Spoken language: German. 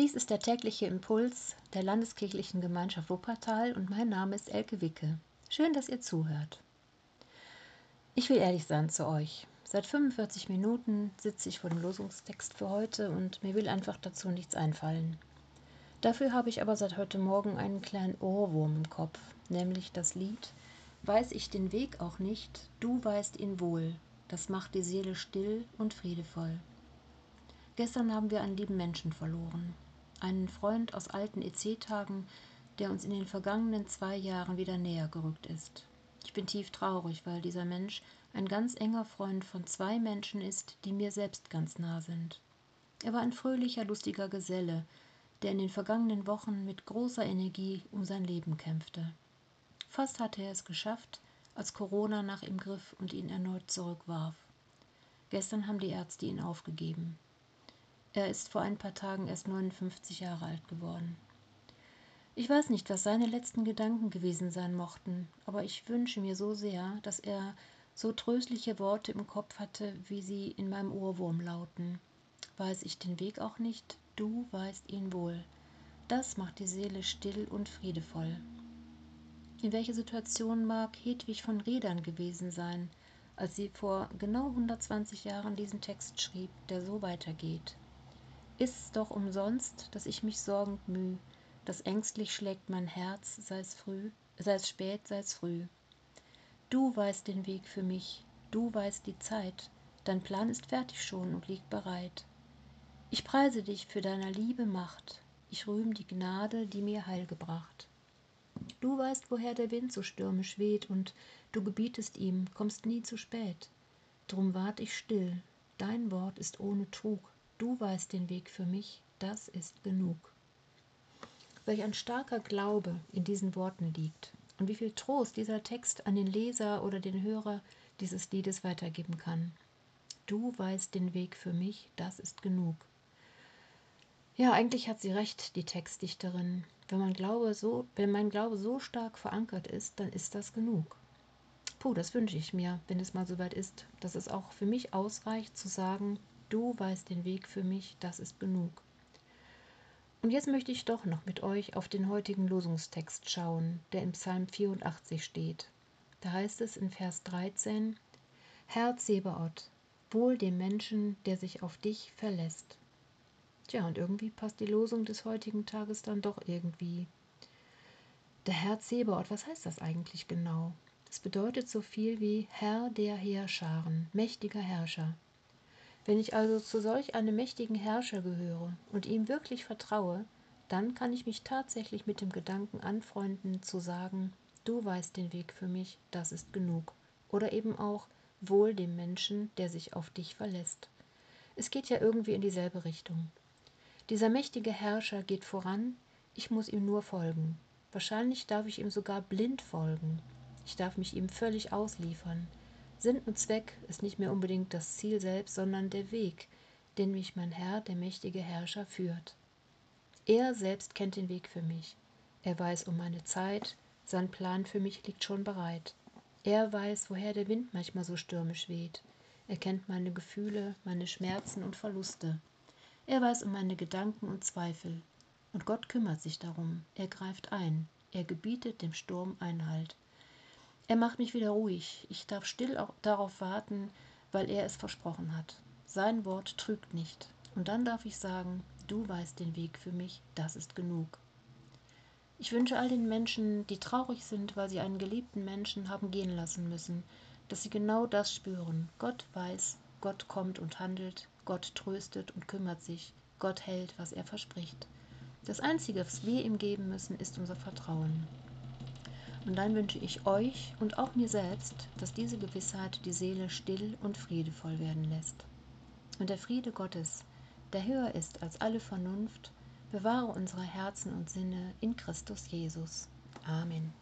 Dies ist der tägliche Impuls der Landeskirchlichen Gemeinschaft Wuppertal und mein Name ist Elke Wicke. Schön, dass ihr zuhört. Ich will ehrlich sein zu euch. Seit 45 Minuten sitze ich vor dem Losungstext für heute und mir will einfach dazu nichts einfallen. Dafür habe ich aber seit heute Morgen einen kleinen Ohrwurm im Kopf, nämlich das Lied Weiß ich den Weg auch nicht, du weißt ihn wohl, das macht die Seele still und friedevoll. Gestern haben wir einen lieben Menschen verloren. Einen Freund aus alten EC-Tagen, der uns in den vergangenen zwei Jahren wieder näher gerückt ist. Ich bin tief traurig, weil dieser Mensch ein ganz enger Freund von zwei Menschen ist, die mir selbst ganz nah sind. Er war ein fröhlicher, lustiger Geselle, der in den vergangenen Wochen mit großer Energie um sein Leben kämpfte. Fast hatte er es geschafft, als Corona nach ihm griff und ihn erneut zurückwarf. Gestern haben die Ärzte ihn aufgegeben. Er ist vor ein paar Tagen erst 59 Jahre alt geworden. Ich weiß nicht, was seine letzten Gedanken gewesen sein mochten, aber ich wünsche mir so sehr, dass er so tröstliche Worte im Kopf hatte, wie sie in meinem Ohrwurm lauten. Weiß ich den Weg auch nicht, du weißt ihn wohl. Das macht die Seele still und friedevoll. In welcher Situation mag Hedwig von Rädern gewesen sein, als sie vor genau 120 Jahren diesen Text schrieb, der so weitergeht? Ist's doch umsonst, dass ich mich sorgend müh, dass ängstlich schlägt mein Herz, sei's früh, sei's spät, sei's früh. Du weißt den Weg für mich, du weißt die Zeit, dein Plan ist fertig schon und liegt bereit. Ich preise dich für deiner Liebe Macht, ich rühm die Gnade, die mir Heil gebracht. Du weißt, woher der Wind so stürmisch weht, und du gebietest ihm, kommst nie zu spät. Drum wart ich still, dein Wort ist ohne Trug, Du weißt den Weg für mich, das ist genug. Welch ein starker Glaube in diesen Worten liegt und wie viel Trost dieser Text an den Leser oder den Hörer dieses Liedes weitergeben kann. Du weißt den Weg für mich, das ist genug. Ja, eigentlich hat sie recht, die Textdichterin. Wenn, man Glaube so, wenn mein Glaube so stark verankert ist, dann ist das genug. Puh, das wünsche ich mir, wenn es mal soweit ist, dass es auch für mich ausreicht zu sagen, Du weißt den Weg für mich, das ist genug. Und jetzt möchte ich doch noch mit euch auf den heutigen Losungstext schauen, der im Psalm 84 steht. Da heißt es in Vers 13, Herr Zebaoth, wohl dem Menschen, der sich auf dich verlässt. Tja, und irgendwie passt die Losung des heutigen Tages dann doch irgendwie. Der Herr Zebaoth, was heißt das eigentlich genau? Es bedeutet so viel wie Herr der Heerscharen, mächtiger Herrscher. Wenn ich also zu solch einem mächtigen Herrscher gehöre und ihm wirklich vertraue, dann kann ich mich tatsächlich mit dem Gedanken anfreunden, zu sagen, du weißt den Weg für mich, das ist genug. Oder eben auch, wohl dem Menschen, der sich auf dich verlässt. Es geht ja irgendwie in dieselbe Richtung. Dieser mächtige Herrscher geht voran, ich muss ihm nur folgen. Wahrscheinlich darf ich ihm sogar blind folgen. Ich darf mich ihm völlig ausliefern. Sinn und Zweck ist nicht mehr unbedingt das Ziel selbst, sondern der Weg, den mich mein Herr, der mächtige Herrscher, führt. Er selbst kennt den Weg für mich. Er weiß um meine Zeit, sein Plan für mich liegt schon bereit. Er weiß, woher der Wind manchmal so stürmisch weht. Er kennt meine Gefühle, meine Schmerzen und Verluste. Er weiß um meine Gedanken und Zweifel. Und Gott kümmert sich darum. Er greift ein. Er gebietet dem Sturm Einhalt. Er macht mich wieder ruhig. Ich darf still darauf warten, weil er es versprochen hat. Sein Wort trügt nicht. Und dann darf ich sagen, du weißt den Weg für mich, das ist genug. Ich wünsche all den Menschen, die traurig sind, weil sie einen geliebten Menschen haben gehen lassen müssen, dass sie genau das spüren. Gott weiß, Gott kommt und handelt, Gott tröstet und kümmert sich, Gott hält, was er verspricht. Das Einzige, was wir ihm geben müssen, ist unser Vertrauen. Und dann wünsche ich euch und auch mir selbst, dass diese Gewissheit die Seele still und friedevoll werden lässt. Und der Friede Gottes, der höher ist als alle Vernunft, bewahre unsere Herzen und Sinne in Christus Jesus. Amen.